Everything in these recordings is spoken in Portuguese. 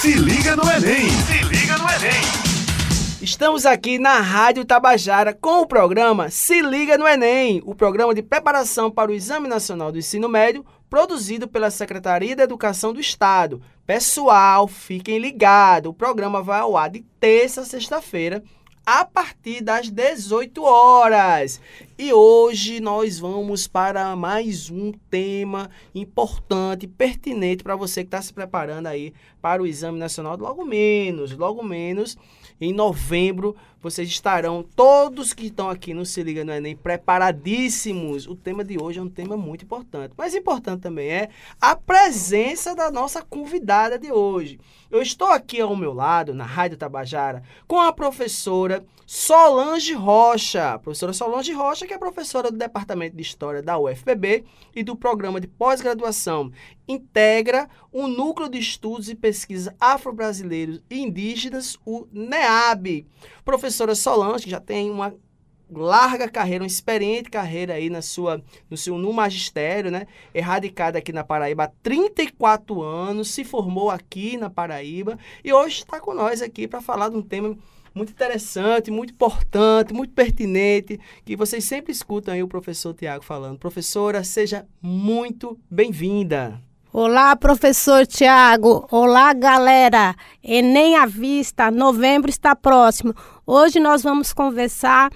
Se liga no Enem! Se liga no Enem! Estamos aqui na Rádio Tabajara com o programa Se Liga no Enem, o programa de preparação para o Exame Nacional do Ensino Médio, produzido pela Secretaria da Educação do Estado. Pessoal, fiquem ligados, o programa vai ao ar de terça a sexta-feira, a partir das 18 horas. E hoje nós vamos para mais um tema importante, pertinente para você que está se preparando aí para o Exame Nacional, logo menos, logo menos em novembro, vocês estarão, todos que estão aqui no Se Liga no Enem, preparadíssimos. O tema de hoje é um tema muito importante. Mas importante também é a presença da nossa convidada de hoje. Eu estou aqui ao meu lado, na Rádio Tabajara, com a professora Solange Rocha. Professora Solange Rocha, que é professora do Departamento de História da UFPB e do Programa de Pós-Graduação integra o Núcleo de Estudos e Pesquisa Afro-Brasileiros e Indígenas, o NEAB. Professora Solange, que já tem uma larga carreira, uma experiente carreira aí na sua, no seu no magistério, né? Erradicada aqui na Paraíba há 34 anos, se formou aqui na Paraíba e hoje está com nós aqui para falar de um tema muito interessante, muito importante, muito pertinente, que vocês sempre escutam aí o professor Tiago falando. Professora, seja muito bem-vinda. Olá, professor Tiago. Olá, galera. Enem à vista, novembro está próximo. Hoje nós vamos conversar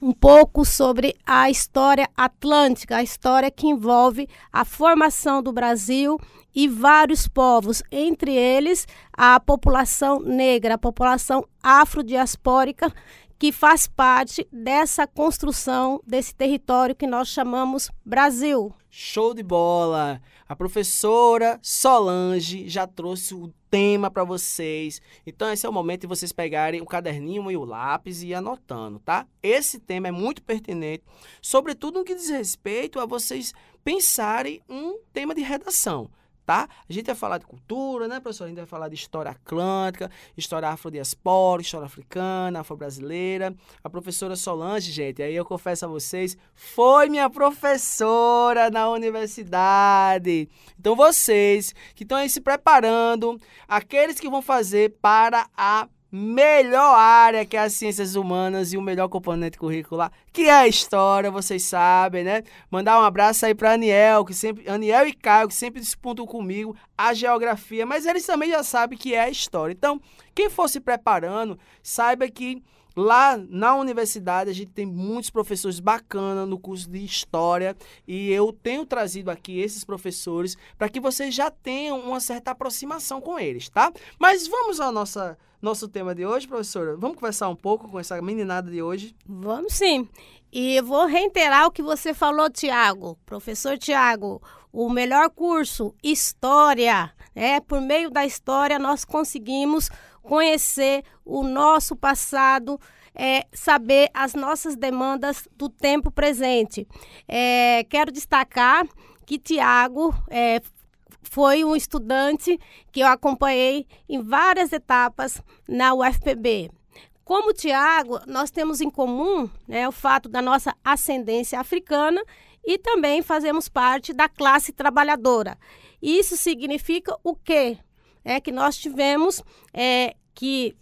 um pouco sobre a história atlântica, a história que envolve a formação do Brasil e vários povos, entre eles a população negra, a população afrodiaspórica, que faz parte dessa construção desse território que nós chamamos Brasil. Show de bola! A professora Solange já trouxe o tema para vocês. Então esse é o momento de vocês pegarem o caderninho e o lápis e ir anotando, tá? Esse tema é muito pertinente, sobretudo no que diz respeito a vocês pensarem um tema de redação tá? A gente vai falar de cultura, né, professor? A gente vai falar de história atlântica, história afrodiaspora, história africana, afro-brasileira. A professora Solange, gente, aí eu confesso a vocês, foi minha professora na universidade. Então vocês que estão aí se preparando, aqueles que vão fazer para a melhor área que é as ciências humanas e o melhor componente curricular, que é a história, vocês sabem, né? Mandar um abraço aí para Aniel, que sempre Aniel e Caio que sempre disputam comigo a geografia, mas eles também já sabem que é a história. Então, quem for se preparando, saiba que Lá na universidade a gente tem muitos professores bacanas no curso de história e eu tenho trazido aqui esses professores para que vocês já tenham uma certa aproximação com eles, tá? Mas vamos ao nossa, nosso tema de hoje, professora. Vamos conversar um pouco com essa meninada de hoje? Vamos sim. E eu vou reiterar o que você falou, Tiago. Professor Tiago, o melhor curso, História. É, por meio da história nós conseguimos conhecer o nosso passado, é, saber as nossas demandas do tempo presente. É, quero destacar que Tiago é, foi um estudante que eu acompanhei em várias etapas na UFPB. Como Tiago, nós temos em comum né, o fato da nossa ascendência africana e também fazemos parte da classe trabalhadora. Isso significa o quê? é que nós tivemos é, que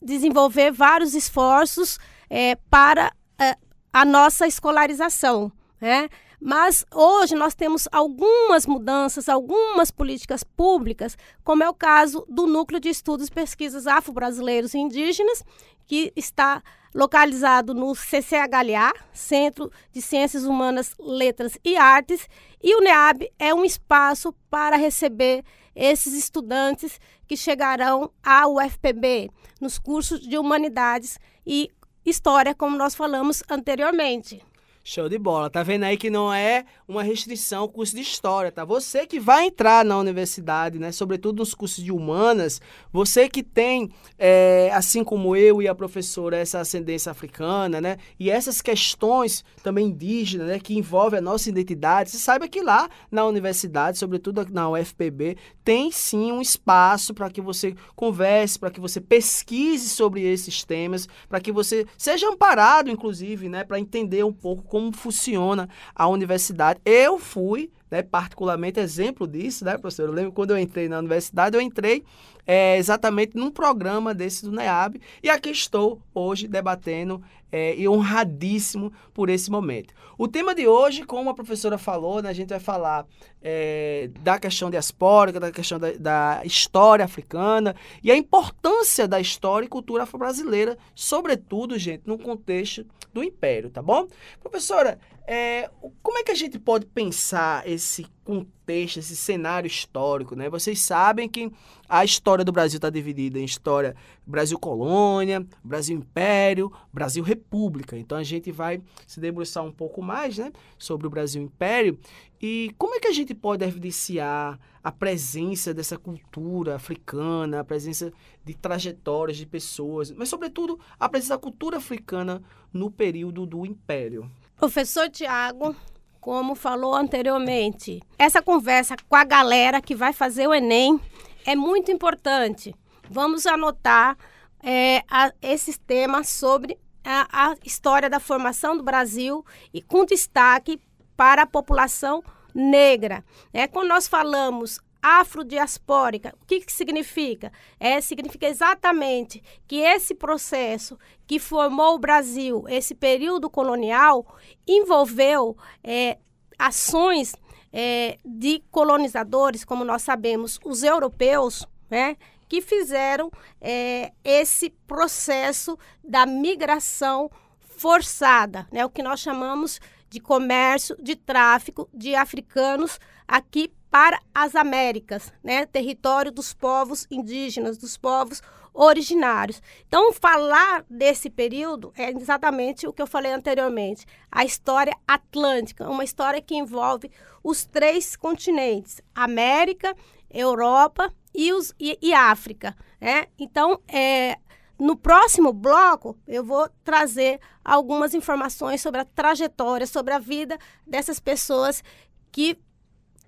desenvolver vários esforços é, para é, a nossa escolarização. Né? Mas hoje nós temos algumas mudanças, algumas políticas públicas, como é o caso do Núcleo de Estudos e Pesquisas Afro-Brasileiros e Indígenas, que está localizado no CCHLA, Centro de Ciências Humanas, Letras e Artes, e o NEAB é um espaço para receber esses estudantes que chegarão à UFPB nos cursos de Humanidades e História, como nós falamos anteriormente. Show de bola. Tá vendo aí que não é uma restrição o curso de história, tá? Você que vai entrar na universidade, né? Sobretudo nos cursos de humanas, você que tem, é, assim como eu e a professora, essa ascendência africana, né? E essas questões também indígenas, né? Que envolvem a nossa identidade. Você saiba que lá na universidade, sobretudo na UFPB, tem sim um espaço para que você converse, para que você pesquise sobre esses temas, para que você seja amparado, inclusive, né? Para entender um pouco como funciona a universidade. Eu fui né, particularmente exemplo disso, né, professor? Eu lembro quando eu entrei na universidade, eu entrei é, exatamente num programa desse do NEAB e aqui estou hoje debatendo é, e honradíssimo por esse momento. O tema de hoje, como a professora falou, né, a gente vai falar é, da questão diaspórica, da questão da, da, história africana e a importância da história e cultura afro-brasileira, sobretudo, gente, no contexto do Império, tá bom? Professora, é, como é que a gente pode pensar esse contexto, esse cenário histórico, né? Vocês sabem que a história do Brasil está dividida em história Brasil colônia, Brasil império, Brasil república. Então a gente vai se debruçar um pouco mais, né, sobre o Brasil império e como é que a gente pode evidenciar a presença dessa cultura africana, a presença de trajetórias de pessoas, mas sobretudo a presença da cultura africana no período do império. Professor Tiago, como falou anteriormente, essa conversa com a galera que vai fazer o Enem é muito importante. Vamos anotar é, a, esses temas sobre a, a história da formação do Brasil e com destaque para a população negra. É, quando nós falamos afrodiaspórica. O que, que significa? É, significa exatamente que esse processo que formou o Brasil, esse período colonial, envolveu é, ações é, de colonizadores, como nós sabemos, os europeus, né, que fizeram é, esse processo da migração forçada, né, o que nós chamamos de comércio, de tráfico de africanos aqui para as Américas, né? território dos povos indígenas, dos povos originários. Então, falar desse período é exatamente o que eu falei anteriormente, a história atlântica, uma história que envolve os três continentes, América, Europa e, os, e, e África. Né? Então, é, no próximo bloco, eu vou trazer algumas informações sobre a trajetória, sobre a vida dessas pessoas que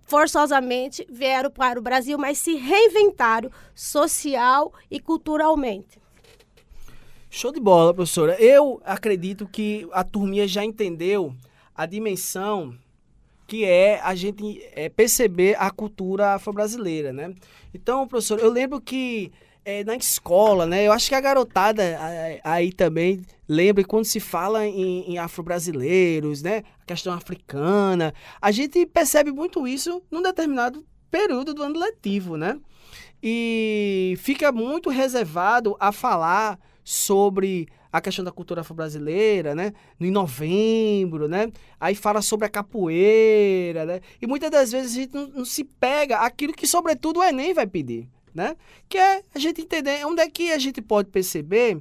forçosamente vieram para o Brasil, mas se reinventaram social e culturalmente. Show de bola, professora. Eu acredito que a turminha já entendeu a dimensão que é a gente é, perceber a cultura afro-brasileira, né? Então, professor, eu lembro que é, na escola, né? Eu acho que a garotada aí também lembra quando se fala em, em afro-brasileiros, né? A questão africana, a gente percebe muito isso num determinado período do ano letivo, né? E fica muito reservado a falar sobre a questão da cultura afro-brasileira, né? Em novembro, né? Aí fala sobre a capoeira, né? E muitas das vezes a gente não, não se pega aquilo que, sobretudo, o Enem vai pedir né? Que é a gente entender onde é que a gente pode perceber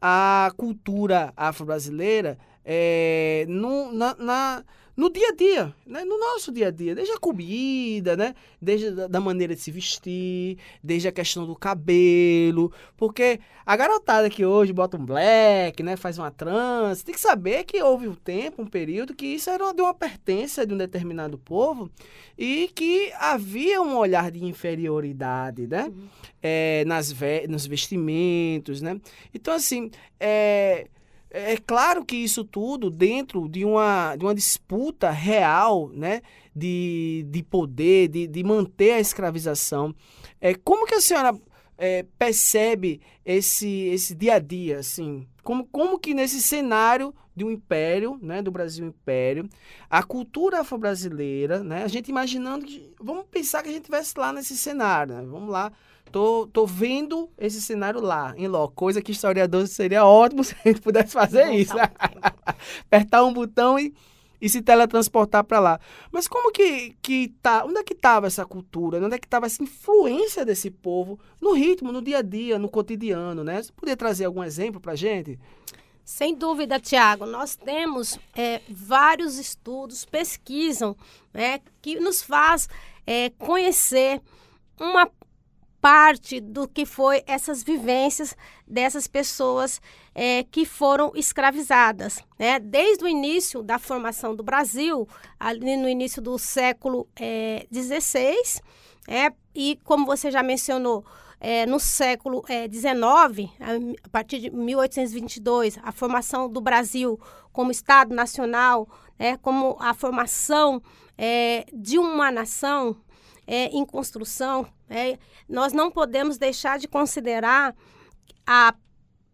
a cultura afro-brasileira é, no, na, na no dia a dia, né? no nosso dia a dia, desde a comida, né? desde a, da maneira de se vestir, desde a questão do cabelo, porque a garotada que hoje bota um black, né? faz uma trans, tem que saber que houve um tempo, um período que isso era de uma pertença de um determinado povo e que havia um olhar de inferioridade, né? Uhum. É, nas ve nos vestimentos, né? Então, assim, é é, é claro que isso tudo dentro de uma, de uma disputa real, né? De, de poder, de, de manter a escravização. É, como que a senhora é, percebe esse, esse dia a dia, assim? Como, como que nesse cenário de um império, né, do Brasil Império, a cultura afro-brasileira, né, a gente imaginando que, vamos pensar que a gente estivesse lá nesse cenário, né, vamos lá, Tô, tô vendo esse cenário lá, em loco. Coisa que historiador seria ótimo se a gente pudesse fazer isso. Apertar um botão e, e se teletransportar para lá. Mas como que, que tá? Onde é que estava essa cultura? Onde é que estava essa influência desse povo no ritmo, no dia a dia, no cotidiano, né? Você poderia trazer algum exemplo para gente? Sem dúvida, Tiago. Nós temos é, vários estudos, pesquisam, né, que nos faz é, conhecer uma parte do que foi essas vivências dessas pessoas é, que foram escravizadas. Né? Desde o início da formação do Brasil, ali no início do século XVI, é, é, e como você já mencionou, é, no século XIX, é, a partir de 1822, a formação do Brasil como Estado nacional, né, como a formação é, de uma nação é, em construção, é, nós não podemos deixar de considerar a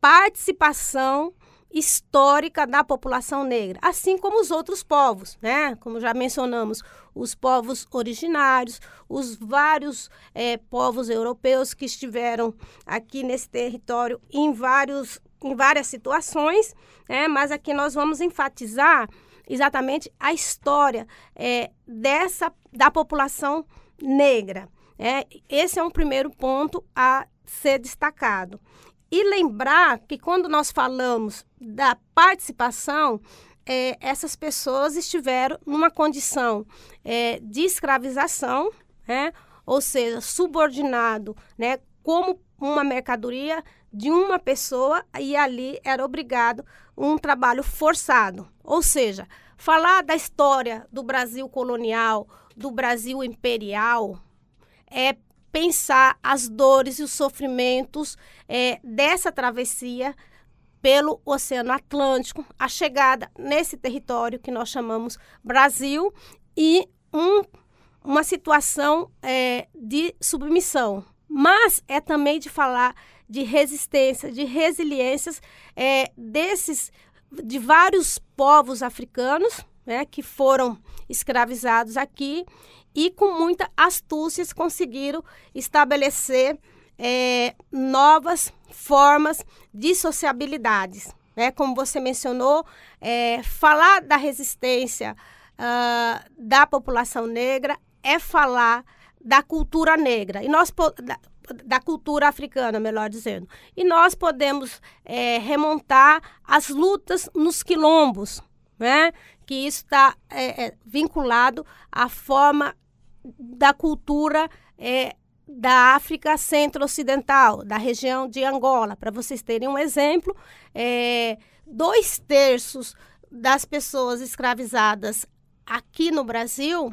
participação histórica da população negra, assim como os outros povos, né? Como já mencionamos, os povos originários, os vários é, povos europeus que estiveram aqui nesse território em vários em várias situações, né? Mas aqui nós vamos enfatizar exatamente a história é, dessa da população negra. É, esse é um primeiro ponto a ser destacado. E lembrar que quando nós falamos da participação, é, essas pessoas estiveram numa condição é, de escravização, né? ou seja, subordinado né? como uma mercadoria de uma pessoa e ali era obrigado um trabalho forçado. Ou seja, falar da história do Brasil colonial, do Brasil imperial, é pensar as dores e os sofrimentos é, dessa travessia pelo Oceano Atlântico, a chegada nesse território que nós chamamos Brasil e um, uma situação é, de submissão. Mas é também de falar de resistência, de resiliências é, desses, de vários povos africanos né, que foram escravizados aqui e com muita astúcia conseguiram estabelecer é, novas formas de sociabilidades. Né? Como você mencionou, é, falar da resistência uh, da população negra é falar da cultura negra. E nós da, cultura africana, melhor dizendo. E nós podemos é, remontar as lutas nos quilombos, né? que isso está é, é, vinculado à forma da cultura é, da África Centro-Ocidental, da região de Angola. Para vocês terem um exemplo, é, dois terços das pessoas escravizadas aqui no Brasil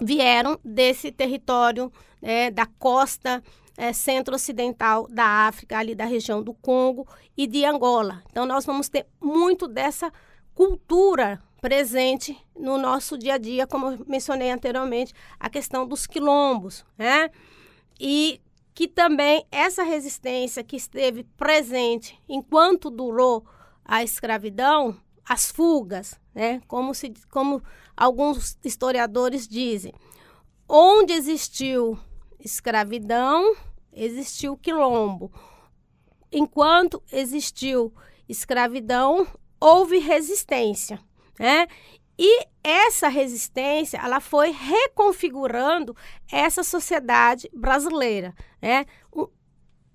vieram desse território é, da costa é, centro-ocidental da África, ali da região do Congo e de Angola. Então, nós vamos ter muito dessa cultura presente no nosso dia a dia, como eu mencionei anteriormente, a questão dos quilombos, né? E que também essa resistência que esteve presente enquanto durou a escravidão, as fugas, né? Como se como alguns historiadores dizem, onde existiu escravidão, existiu quilombo. Enquanto existiu escravidão, houve resistência né? E essa resistência, ela foi reconfigurando essa sociedade brasileira, né?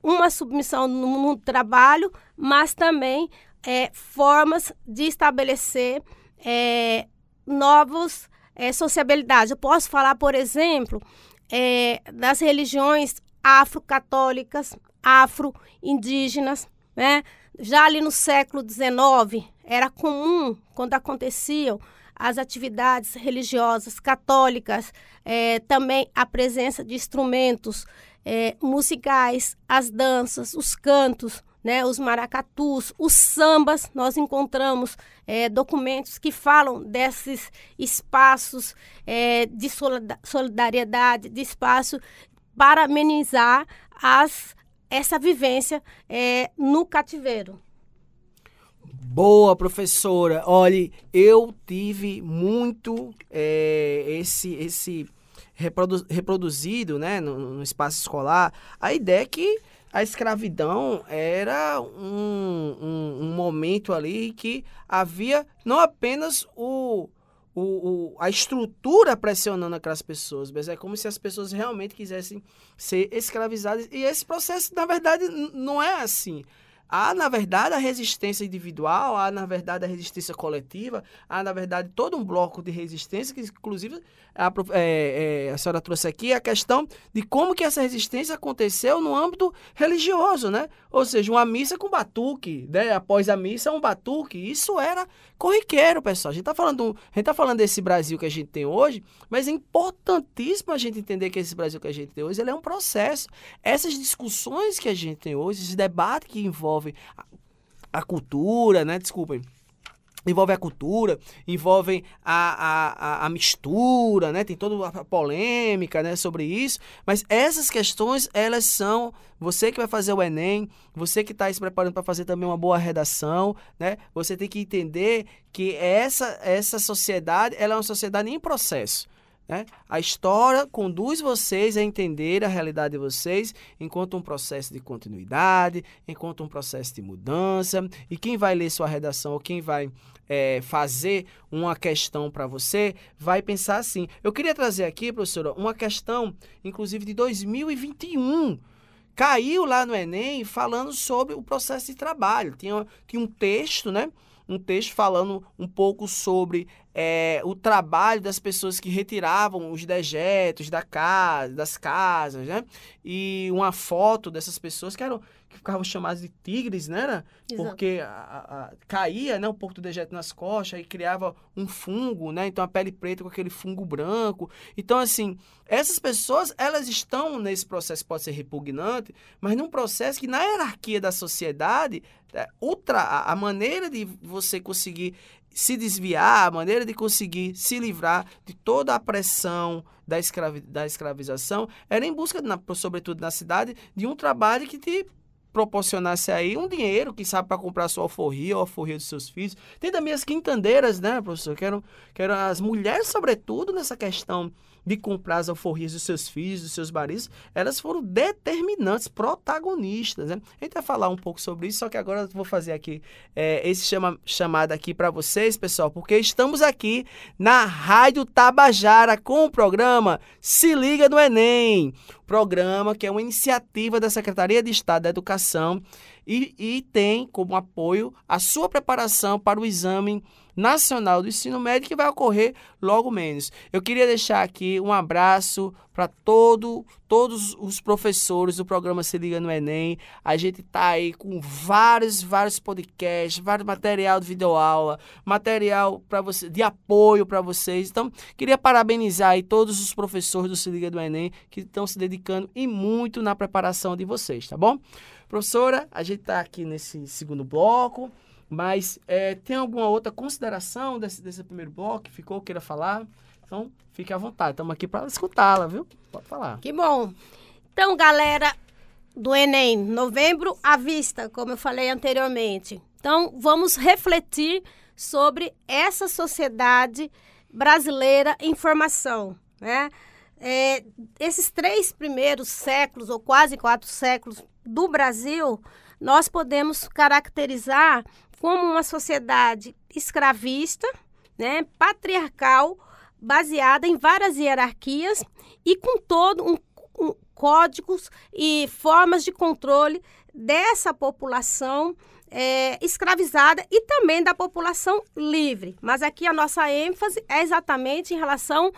Uma submissão no, no trabalho, mas também é, formas de estabelecer é, novos é, sociabilidades. Eu posso falar, por exemplo, é, das religiões afro-católicas, afro-indígenas, né? Já ali no século XIX, era comum, quando aconteciam as atividades religiosas católicas, é, também a presença de instrumentos é, musicais, as danças, os cantos, né, os maracatus, os sambas. Nós encontramos é, documentos que falam desses espaços é, de solidariedade, de espaço para amenizar as, essa vivência é, no cativeiro. Boa, professora. Olhe, eu tive muito é, esse esse reprodu reproduzido né, no, no, espaço escolar a ideia que a escravidão era um, um, um momento ali que havia não apenas o, o, o, a estrutura pressionando aquelas pessoas, mas é como se as pessoas realmente quisessem ser escravizadas. E esse processo, na verdade, não é assim. Há, na verdade, a resistência individual, há, na verdade, a resistência coletiva, há, na verdade, todo um bloco de resistência, que, inclusive, a, é, é, a senhora trouxe aqui a questão de como que essa resistência aconteceu no âmbito religioso, né? Ou seja, uma missa com batuque, né? Após a missa, um batuque. Isso era corriqueiro, pessoal. A gente está falando, a gente tá falando desse Brasil que a gente tem hoje, mas é importantíssimo a gente entender que esse Brasil que a gente tem hoje, ele é um processo. Essas discussões que a gente tem hoje, esse debate que envolve a, a cultura, né? Desculpem envolve a cultura, envolvem a, a, a, mistura, né? Tem toda a polêmica, né, sobre isso. Mas essas questões, elas são você que vai fazer o Enem, você que está se preparando para fazer também uma boa redação, né? Você tem que entender que essa essa sociedade, ela é uma sociedade em processo. Né? A história conduz vocês a entender a realidade de vocês enquanto um processo de continuidade, enquanto um processo de mudança. E quem vai ler sua redação ou quem vai é, fazer uma questão para você vai pensar assim. Eu queria trazer aqui, professora, uma questão, inclusive de 2021 caiu lá no Enem falando sobre o processo de trabalho. Tinha, tinha um texto, né? Um texto falando um pouco sobre é, o trabalho das pessoas que retiravam os dejetos da casa, das casas, né? E uma foto dessas pessoas que eram que ficavam chamadas de tigres, né? né? Porque a, a, caía né, um pouco do dejeto nas costas e criava um fungo, né? Então a pele preta com aquele fungo branco. Então, assim, essas pessoas, elas estão nesse processo, pode ser repugnante, mas num processo que na hierarquia da sociedade, é, outra, a maneira de você conseguir se desviar, a maneira de conseguir se livrar de toda a pressão da, escravi da escravização era em busca, na, sobretudo na cidade, de um trabalho que te proporcionasse aí um dinheiro, que sabe, para comprar sua alforria ou a alforria dos seus filhos. Tem também as quintandeiras, né, professor? Que eram, que eram as mulheres, sobretudo, nessa questão de comprar as alforrias dos seus filhos, dos seus maridos, elas foram determinantes, protagonistas. Né? A gente vai falar um pouco sobre isso, só que agora eu vou fazer aqui é, esse chama, chamado aqui para vocês, pessoal, porque estamos aqui na Rádio Tabajara com o programa Se Liga no Enem. Programa que é uma iniciativa da Secretaria de Estado da Educação e, e tem como apoio a sua preparação para o exame nacional do ensino médio que vai ocorrer logo menos. Eu queria deixar aqui um abraço para todo, todos os professores do programa Se Liga no Enem. A gente está aí com vários, vários podcasts, vários material de videoaula, material para você, de apoio para vocês. Então, queria parabenizar aí todos os professores do Se Liga do Enem que estão se dedicando e muito na preparação de vocês, tá bom? Professora, a gente está aqui nesse segundo bloco. Mas é, tem alguma outra consideração desse, desse primeiro bloco ficou, queira falar? Então, fique à vontade. Estamos aqui para escutá-la, viu? Pode falar. Que bom. Então, galera do Enem, novembro à vista, como eu falei anteriormente. Então, vamos refletir sobre essa sociedade brasileira em formação, né? É, esses três primeiros séculos, ou quase quatro séculos do Brasil, nós podemos caracterizar como uma sociedade escravista, né, patriarcal, baseada em várias hierarquias e com todo um, um códigos e formas de controle dessa população é, escravizada e também da população livre. Mas aqui a nossa ênfase é exatamente em relação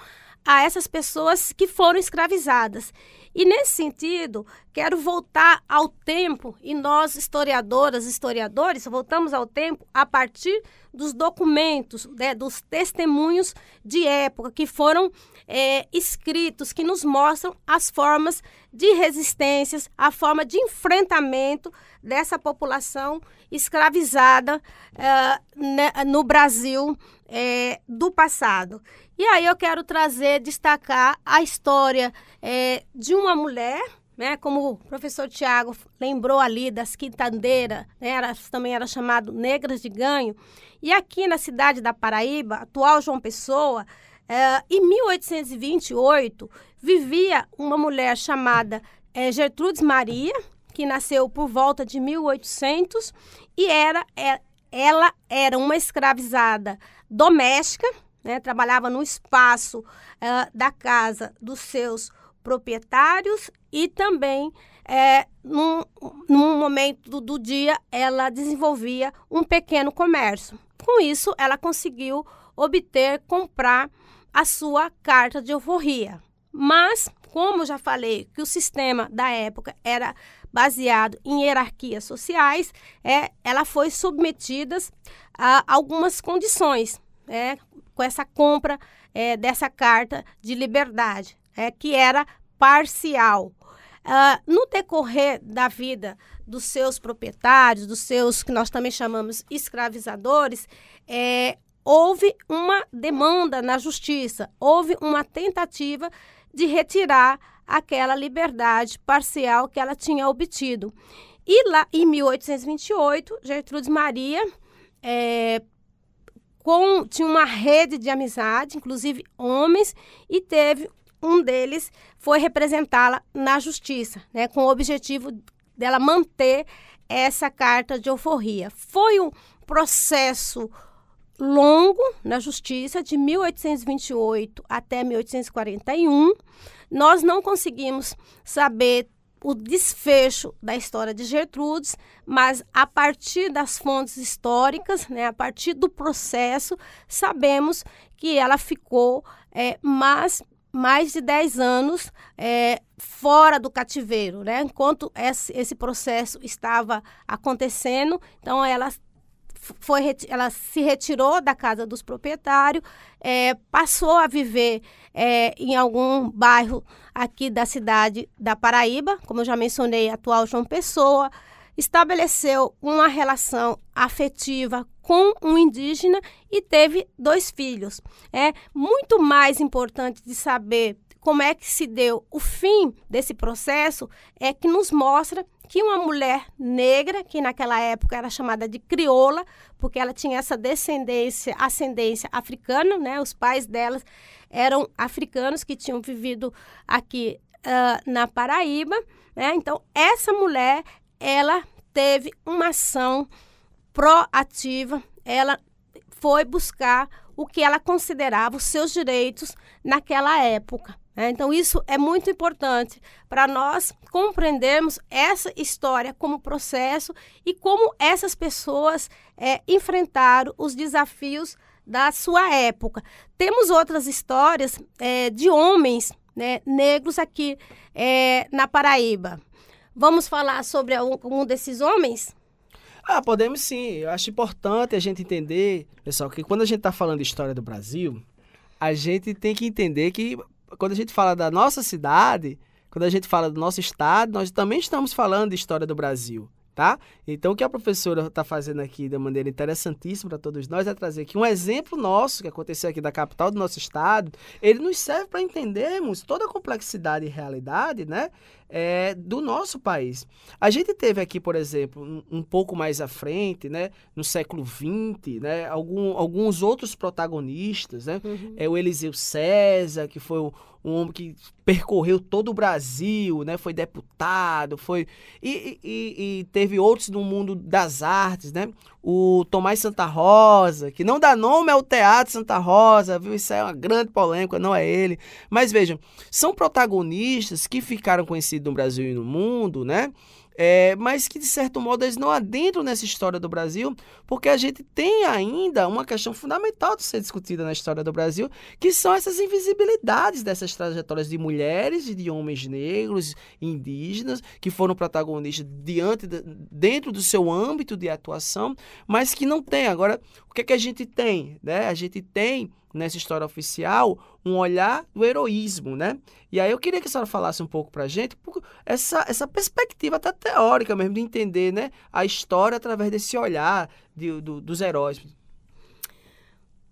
a essas pessoas que foram escravizadas. E nesse sentido, quero voltar ao tempo, e nós, historiadoras, historiadores, voltamos ao tempo a partir dos documentos, né, dos testemunhos de época que foram é, escritos, que nos mostram as formas de resistências, a forma de enfrentamento dessa população escravizada uh, no Brasil é, do passado. E aí eu quero trazer, destacar a história é, de uma mulher, né, como o professor Tiago lembrou ali das quintandeiras, né, era, também era chamado negras de ganho. E aqui na cidade da Paraíba, atual João Pessoa, é, em 1828, vivia uma mulher chamada é, Gertrudes Maria, que nasceu por volta de 1800 e era, é, ela era uma escravizada doméstica, né, trabalhava no espaço uh, da casa dos seus proprietários e também é, num, num momento do, do dia, ela desenvolvia um pequeno comércio. Com isso, ela conseguiu obter, comprar a sua carta de alforria. Mas, como já falei, que o sistema da época era baseado em hierarquias sociais, é, ela foi submetida a algumas condições é, com essa compra é, dessa carta de liberdade, é, que era parcial. Uh, no decorrer da vida dos seus proprietários, dos seus que nós também chamamos escravizadores, é, houve uma demanda na justiça, houve uma tentativa de retirar aquela liberdade parcial que ela tinha obtido. E lá em 1828, Gertrudes Maria é, com, tinha uma rede de amizade, inclusive homens, e teve um deles foi representá-la na justiça, né, com o objetivo dela manter essa carta de alforria. Foi um processo longo na justiça, de 1828 até 1841. Nós não conseguimos saber o desfecho da história de Gertrudes, mas a partir das fontes históricas, né, a partir do processo, sabemos que ela ficou é, mais, mais de 10 anos é, fora do cativeiro, né? Enquanto esse, esse processo estava acontecendo, então ela foi, ela se retirou da casa dos proprietários, é, passou a viver é, em algum bairro aqui da cidade da Paraíba, como eu já mencionei, atual João Pessoa, estabeleceu uma relação afetiva com um indígena e teve dois filhos. É muito mais importante de saber como é que se deu o fim desse processo é que nos mostra que uma mulher negra, que naquela época era chamada de crioula, porque ela tinha essa descendência, ascendência africana, né? Os pais delas eram africanos que tinham vivido aqui uh, na Paraíba, né? Então, essa mulher, ela teve uma ação proativa, ela foi buscar o que ela considerava os seus direitos naquela época. É, então, isso é muito importante para nós compreendermos essa história como processo e como essas pessoas é, enfrentaram os desafios da sua época. Temos outras histórias é, de homens né, negros aqui é, na Paraíba. Vamos falar sobre algum desses homens? Ah, podemos sim. Eu acho importante a gente entender, pessoal, que quando a gente está falando de história do Brasil, a gente tem que entender que quando a gente fala da nossa cidade, quando a gente fala do nosso estado, nós também estamos falando de história do Brasil tá? Então, o que a professora está fazendo aqui de maneira interessantíssima para todos nós é trazer aqui um exemplo nosso que aconteceu aqui da capital do nosso estado. Ele nos serve para entendermos toda a complexidade e realidade, né? É, do nosso país. A gente teve aqui, por exemplo, um, um pouco mais à frente, né, no século XX, né, algum, alguns outros protagonistas, né, uhum. é o Eliseu César, que foi um, um homem que percorreu todo o Brasil, né? Foi deputado, foi e, e, e, teve outros no mundo das artes, né? O Tomás Santa Rosa, que não dá nome ao Teatro Santa Rosa, viu? Isso é uma grande polêmica, não é ele. Mas vejam, são protagonistas que ficaram conhecidos no Brasil e no mundo, né? É, mas que de certo modo eles não adentram nessa história do Brasil, porque a gente tem ainda uma questão fundamental de ser discutida na história do Brasil, que são essas invisibilidades dessas trajetórias de mulheres e de homens negros, indígenas, que foram protagonistas diante de, dentro do seu âmbito de atuação, mas que não tem. Agora, o que, é que a gente tem? Né? A gente tem nessa história oficial um olhar do heroísmo, né? E aí eu queria que a senhora falasse um pouco para a gente essa, essa perspectiva até teórica mesmo de entender né, a história através desse olhar de, do, dos heróis.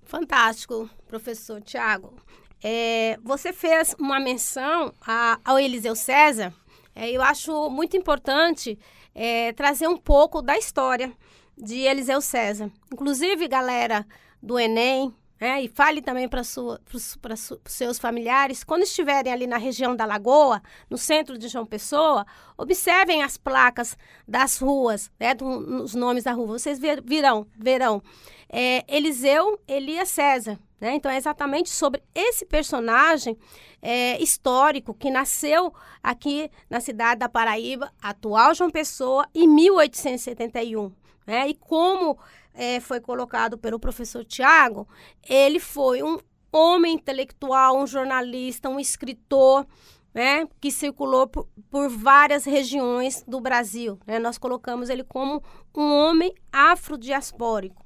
Fantástico, professor Tiago. É, você fez uma menção a, ao Eliseu César. É, eu acho muito importante é, trazer um pouco da história de Eliseu César. Inclusive, galera do Enem, né? E fale também para os seus familiares, quando estiverem ali na região da Lagoa, no centro de João Pessoa, observem as placas das ruas, né? os nomes da rua. Vocês virão, verão é Eliseu Elias César. Né? Então, é exatamente sobre esse personagem é, histórico que nasceu aqui na cidade da Paraíba, atual João Pessoa, em 1871. Né? E como é, foi colocado pelo professor Tiago, ele foi um homem intelectual, um jornalista, um escritor, né, que circulou por, por, várias regiões do Brasil. Né? Nós colocamos ele como um homem afrodiaspórico.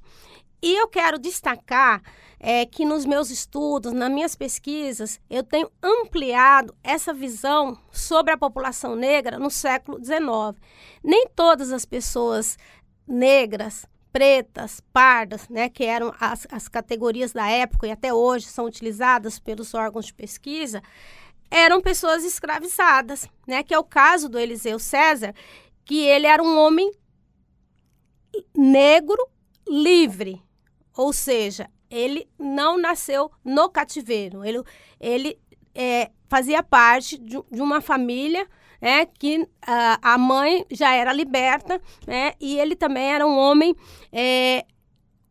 E eu quero destacar é, que nos meus estudos, nas minhas pesquisas, eu tenho ampliado essa visão sobre a população negra no século XIX. Nem todas as pessoas negras pretas, pardas, né, que eram as, as categorias da época e até hoje são utilizadas pelos órgãos de pesquisa, eram pessoas escravizadas, né, que é o caso do Eliseu César, que ele era um homem negro livre, ou seja, ele não nasceu no cativeiro, ele, ele é, fazia parte de, de uma família né, que uh, a mãe já era liberta, né, e ele também era um homem é,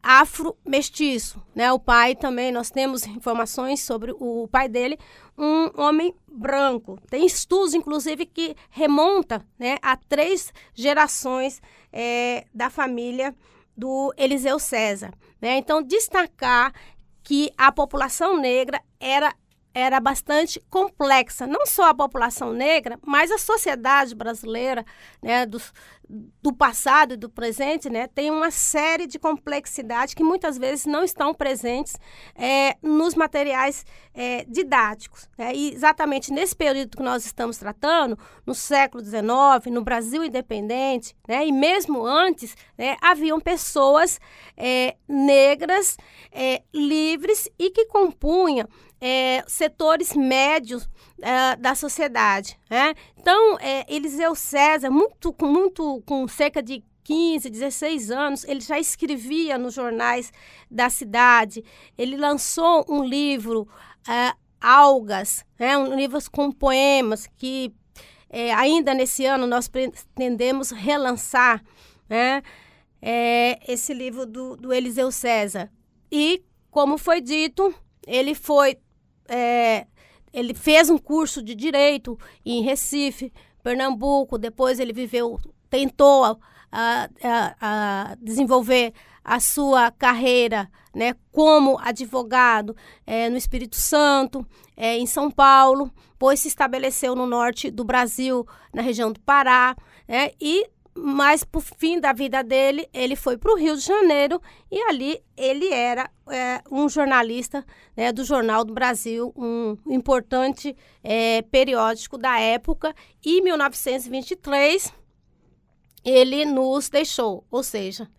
afro-mestiço, né, o pai também, nós temos informações sobre o pai dele, um homem branco. Tem estudos, inclusive, que remonta né, a três gerações é, da família do Eliseu César. Né? Então, destacar que a população negra era era bastante complexa, não só a população negra, mas a sociedade brasileira, né, do, do passado e do presente, né, tem uma série de complexidades que muitas vezes não estão presentes é, nos materiais é, didáticos. Né? E exatamente nesse período que nós estamos tratando, no século XIX, no Brasil independente, né, e mesmo antes, né, haviam pessoas é, negras é, livres e que compunham é, setores médios é, da sociedade. Né? Então, é, Eliseu César, muito, muito, com cerca de 15, 16 anos, ele já escrevia nos jornais da cidade. Ele lançou um livro, é, Algas, né? um livro com poemas que é, ainda nesse ano nós pretendemos relançar né? É, esse livro do, do Eliseu César. E, como foi dito, ele foi é, ele fez um curso de direito em Recife, Pernambuco. Depois ele viveu, tentou a, a, a desenvolver a sua carreira né, como advogado é, no Espírito Santo, é, em São Paulo, pois se estabeleceu no norte do Brasil, na região do Pará, né, e mas por fim da vida dele, ele foi para o Rio de Janeiro e ali ele era é, um jornalista né, do Jornal do Brasil, um importante é, periódico da época. E em 1923 ele nos deixou, ou seja,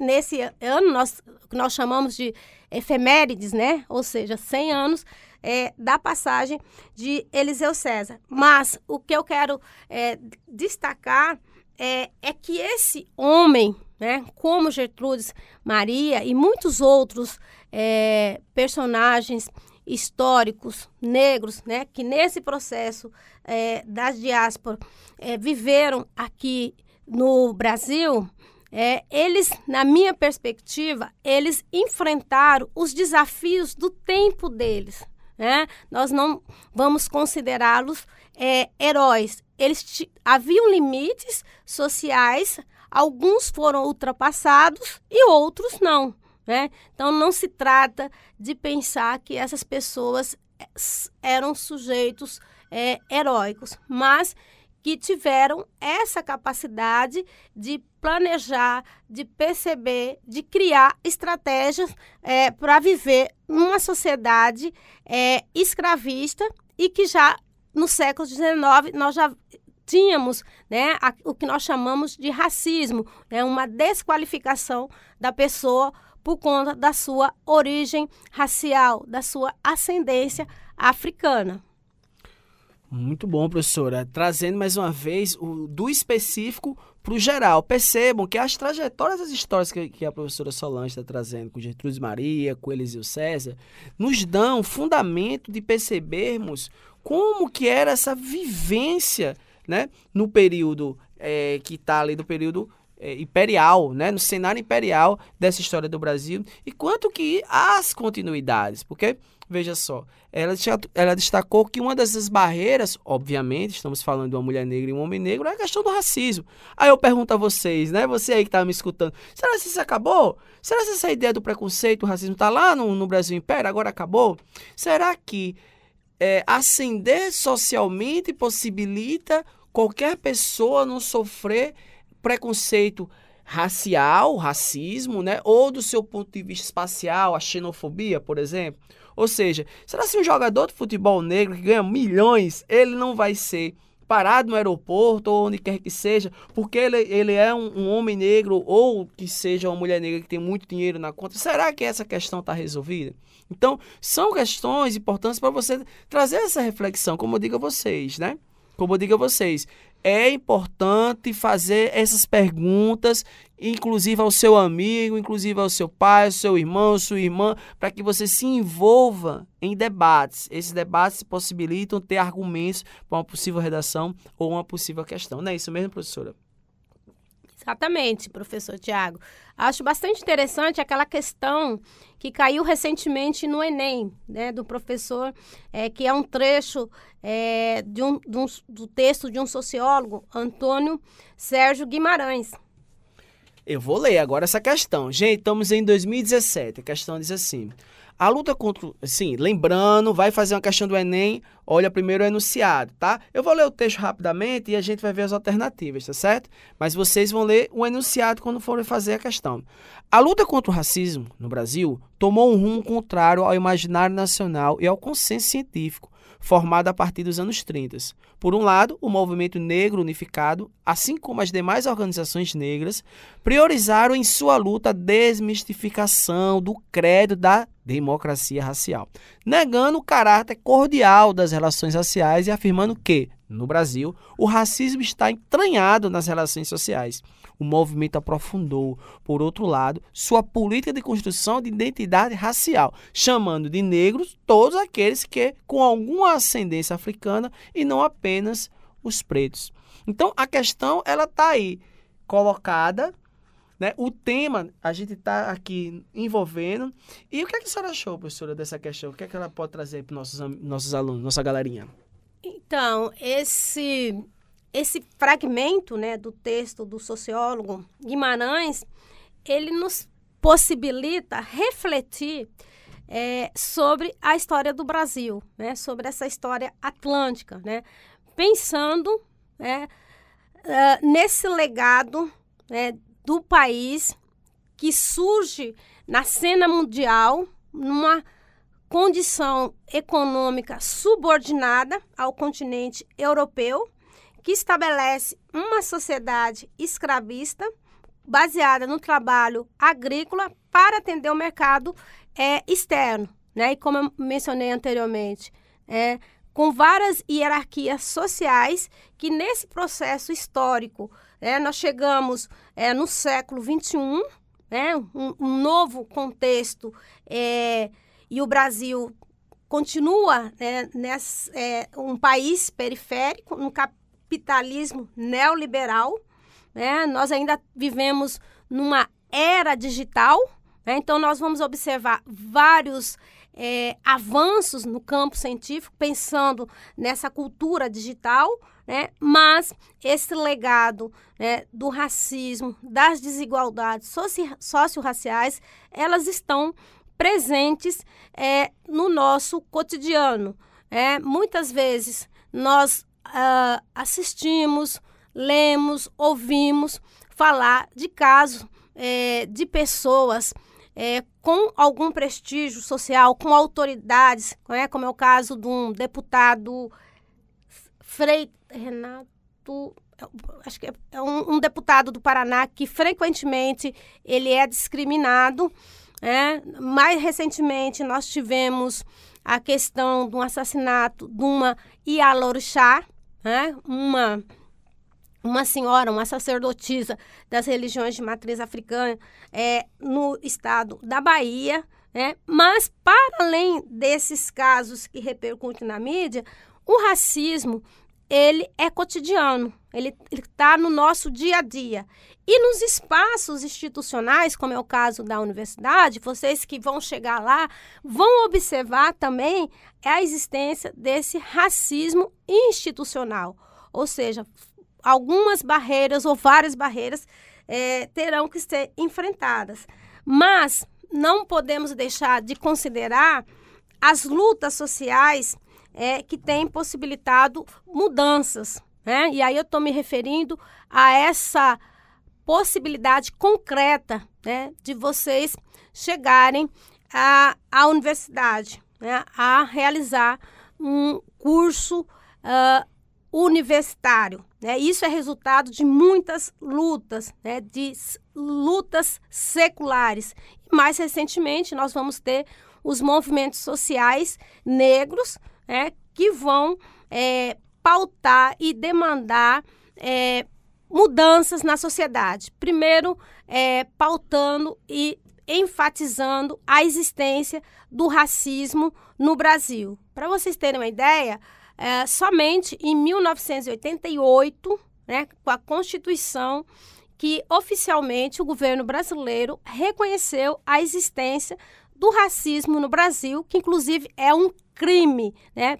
nesse ano nós nós chamamos de efemérides, né? Ou seja, 100 anos é, da passagem de Eliseu César. Mas o que eu quero é, destacar é, é que esse homem, né, como Gertrudes Maria e muitos outros é, personagens históricos negros, né, que nesse processo é, da diáspora é, viveram aqui no Brasil, é, eles, na minha perspectiva, eles enfrentaram os desafios do tempo deles. Né? Nós não vamos considerá-los é, heróis. Eles haviam limites sociais, alguns foram ultrapassados e outros não. Né? Então não se trata de pensar que essas pessoas é, eram sujeitos é, heróicos, mas que tiveram essa capacidade de planejar, de perceber, de criar estratégias é, para viver numa sociedade é, escravista e que já no século XIX nós já tínhamos né, a, o que nós chamamos de racismo, né, uma desqualificação da pessoa por conta da sua origem racial, da sua ascendência africana. Muito bom, professora. Trazendo mais uma vez o do específico para o geral. Percebam que as trajetórias das histórias que, que a professora Solange está trazendo com Gertrude Maria, com Eliseu César, nos dão fundamento de percebermos como que era essa vivência né, no período é, que está ali no período é, imperial, né, no cenário imperial dessa história do Brasil, e quanto que as continuidades, porque veja só, ela, ela destacou que uma dessas barreiras, obviamente, estamos falando de uma mulher negra e um homem negro, é a questão do racismo. Aí eu pergunto a vocês, né, você aí que está me escutando, será que isso acabou? Será que essa ideia do preconceito, racismo está lá no, no Brasil Império, agora acabou? Será que é, ascender socialmente possibilita qualquer pessoa não sofrer preconceito racial, racismo, né? Ou do seu ponto de vista espacial, a xenofobia, por exemplo. Ou seja, será que um jogador de futebol negro que ganha milhões, ele não vai ser parado no aeroporto ou onde quer que seja, porque ele, ele é um, um, homem negro ou que seja uma mulher negra que tem muito dinheiro na conta? Será que essa questão está resolvida? Então, são questões importantes para você trazer essa reflexão, como eu digo a vocês, né? Como eu digo a vocês, é importante fazer essas perguntas, inclusive ao seu amigo, inclusive ao seu pai, ao seu irmão, sua irmã, para que você se envolva em debates. Esses debates possibilitam ter argumentos para uma possível redação ou uma possível questão. Não é isso mesmo, professora? Exatamente, professor Tiago. Acho bastante interessante aquela questão que caiu recentemente no Enem, né, do professor, é, que é um trecho é, de um, de um, do texto de um sociólogo, Antônio Sérgio Guimarães. Eu vou ler agora essa questão. Gente, estamos em 2017. A questão diz assim: a luta contra. Sim, lembrando, vai fazer uma questão do Enem, olha primeiro o enunciado, tá? Eu vou ler o texto rapidamente e a gente vai ver as alternativas, tá certo? Mas vocês vão ler o enunciado quando forem fazer a questão. A luta contra o racismo no Brasil tomou um rumo contrário ao imaginário nacional e ao consenso científico formado a partir dos anos 30. Por um lado, o movimento negro unificado, assim como as demais organizações negras, priorizaram em sua luta a desmistificação do credo da democracia racial, negando o caráter cordial das relações raciais e afirmando que, no Brasil, o racismo está entranhado nas relações sociais. O movimento aprofundou, por outro lado, sua política de construção de identidade racial, chamando de negros todos aqueles que com alguma ascendência africana e não apenas os pretos. Então a questão ela está aí colocada né? O tema a gente está aqui envolvendo. E o que, é que a senhora achou, professora, dessa questão? O que, é que ela pode trazer para nossos nossos alunos, nossa galerinha? Então, esse esse fragmento né, do texto do sociólogo Guimarães, ele nos possibilita refletir é, sobre a história do Brasil, né, sobre essa história atlântica, né, pensando né, uh, nesse legado né, do país que surge na cena mundial numa condição econômica subordinada ao continente europeu, que estabelece uma sociedade escravista baseada no trabalho agrícola para atender o mercado é, externo, né? E como eu mencionei anteriormente, é, com várias hierarquias sociais que nesse processo histórico é, nós chegamos é, no século XXI, né, um, um novo contexto, é, e o Brasil continua né, nessa, é, um país periférico, um capitalismo neoliberal. Né, nós ainda vivemos numa era digital, né, então nós vamos observar vários é, avanços no campo científico, pensando nessa cultura digital, né? Mas esse legado né, do racismo, das desigualdades socio-raciais, elas estão presentes é, no nosso cotidiano. É, muitas vezes nós uh, assistimos, lemos, ouvimos falar de casos é, de pessoas é, com algum prestígio social, com autoridades, né, como é o caso de um deputado Frei, Renato, acho que é um, um, deputado do Paraná que frequentemente ele é discriminado. É? Mais recentemente nós tivemos a questão do assassinato de uma Ialorixá, né? uma uma senhora, uma sacerdotisa das religiões de matriz africana é, no estado da Bahia. Né? Mas, para além desses casos que repercutem na mídia, o racismo ele é cotidiano, ele está no nosso dia a dia. E nos espaços institucionais, como é o caso da universidade, vocês que vão chegar lá vão observar também a existência desse racismo institucional. Ou seja, algumas barreiras ou várias barreiras é, terão que ser enfrentadas. Mas não podemos deixar de considerar as lutas sociais é, que têm possibilitado mudanças. Né? E aí eu estou me referindo a essa possibilidade concreta né, de vocês chegarem à, à universidade, né, a realizar um curso uh, universitário. Né? Isso é resultado de muitas lutas, né, de lutas seculares. E mais recentemente, nós vamos ter os movimentos sociais negros né, que vão é, pautar e demandar é, mudanças na sociedade. Primeiro, é, pautando e enfatizando a existência do racismo no Brasil. Para vocês terem uma ideia, é, somente em 1988, né, com a Constituição, que oficialmente o governo brasileiro reconheceu a existência do racismo no Brasil, que inclusive é um crime, né?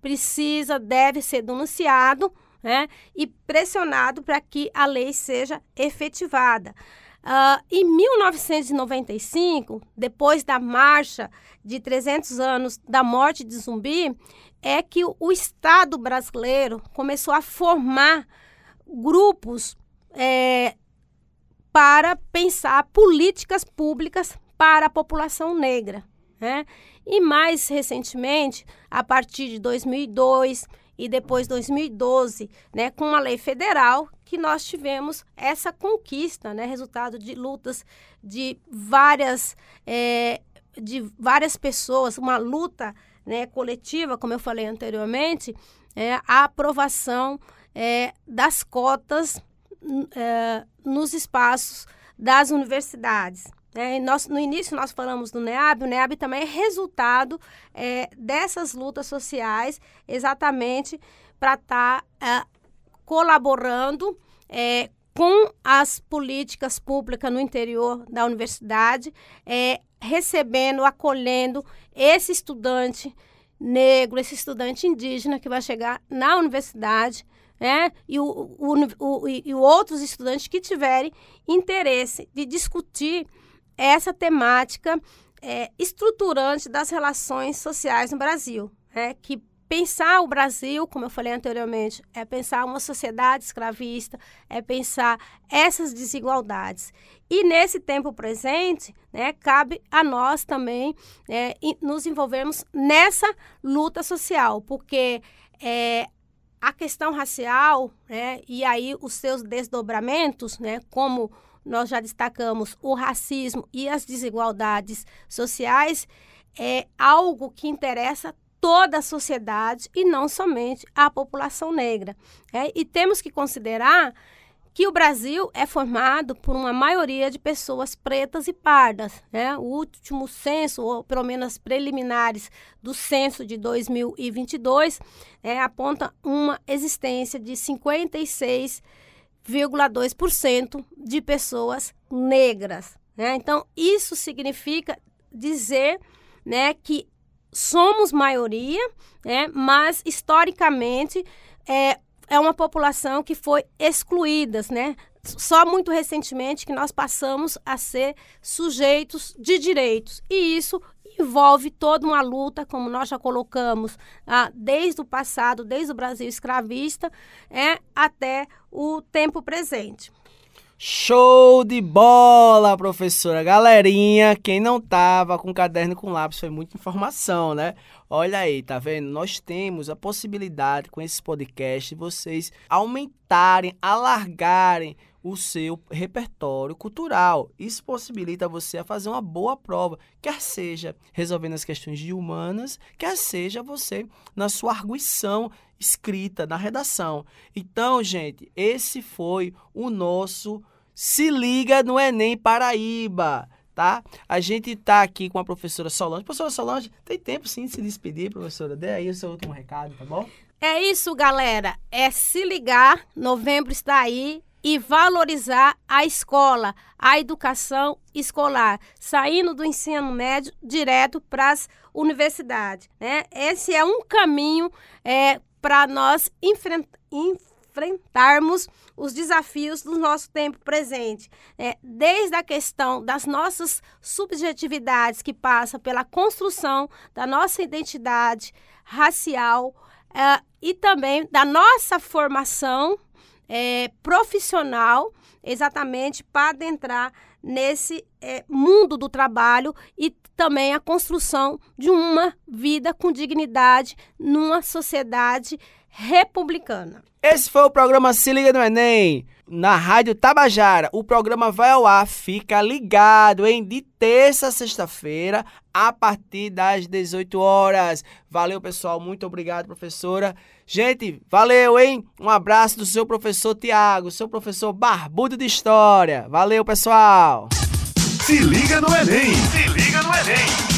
Precisa, deve ser denunciado né, e pressionado para que a lei seja efetivada. Uh, em 1995, depois da marcha de 300 anos da morte de Zumbi, é que o, Estado brasileiro começou a formar grupos é, para pensar políticas públicas para a população negra. Né? E mais recentemente, a partir de 2002 e depois 2012, né, com uma lei federal que nós tivemos essa conquista, né, resultado de lutas de várias é, de várias pessoas, uma luta né, coletiva, como eu falei anteriormente, é, a aprovação é, das cotas é, nos espaços das universidades. É, nós, no início nós falamos do NEAB, o NEAB também é resultado é, dessas lutas sociais, exatamente para estar tá, é, colaborando é, com as políticas públicas no interior da universidade, é, recebendo, acolhendo esse estudante negro, esse estudante indígena que vai chegar na universidade, né? E, o, o, o, e outros estudantes que tiverem interesse de discutir essa temática é, estruturante das relações sociais no Brasil, né? que pensar o Brasil, como eu falei anteriormente, é pensar uma sociedade escravista, é pensar essas desigualdades. E nesse tempo presente, né, cabe a nós também é, nos envolvermos nessa luta social, porque é, a questão racial, né, e aí os seus desdobramentos, né, como nós já destacamos o racismo e as desigualdades sociais, é algo que interessa toda a sociedade e não somente a população negra. É? E temos que considerar que o Brasil é formado por uma maioria de pessoas pretas e pardas. Né? O último censo, ou pelo menos preliminares do censo de 2022, é, aponta uma existência de 56 0,2% de pessoas negras. Né? Então, isso significa dizer né, que somos maioria, né, mas historicamente é, é uma população que foi excluída, né? Só muito recentemente que nós passamos a ser sujeitos de direitos. E isso envolve toda uma luta, como nós já colocamos, ah, desde o passado, desde o Brasil escravista, é, até o tempo presente. Show de bola, professora. Galerinha, quem não tava com caderno com lápis foi muita informação, né? Olha aí, tá vendo? Nós temos a possibilidade com esse podcast de vocês aumentarem, alargarem o seu repertório cultural. Isso possibilita você a fazer uma boa prova, quer seja resolvendo as questões de humanas, quer seja você na sua arguição escrita, na redação. Então, gente, esse foi o nosso Se Liga no Enem Paraíba. Tá? A gente tá aqui com a professora Solange. Professora Solange, tem tempo sim de se despedir, professora? Dê aí o seu último recado, tá bom? É isso, galera. É se ligar. Novembro está aí e valorizar a escola, a educação escolar, saindo do ensino médio direto para as universidades. Né? Esse é um caminho é, para nós enfrentarmos os desafios do nosso tempo presente, é, desde a questão das nossas subjetividades, que passa pela construção da nossa identidade racial é, e também da nossa formação é, profissional, exatamente para adentrar nesse é, mundo do trabalho e também a construção de uma vida com dignidade numa sociedade republicana. Esse foi o programa Se Liga no Enem, na Rádio Tabajara. O programa vai ao ar, fica ligado, hein? De terça a sexta-feira, a partir das 18 horas. Valeu, pessoal. Muito obrigado, professora. Gente, valeu, hein? Um abraço do seu professor Tiago, seu professor barbudo de História. Valeu, pessoal. Se liga no Enem! Se liga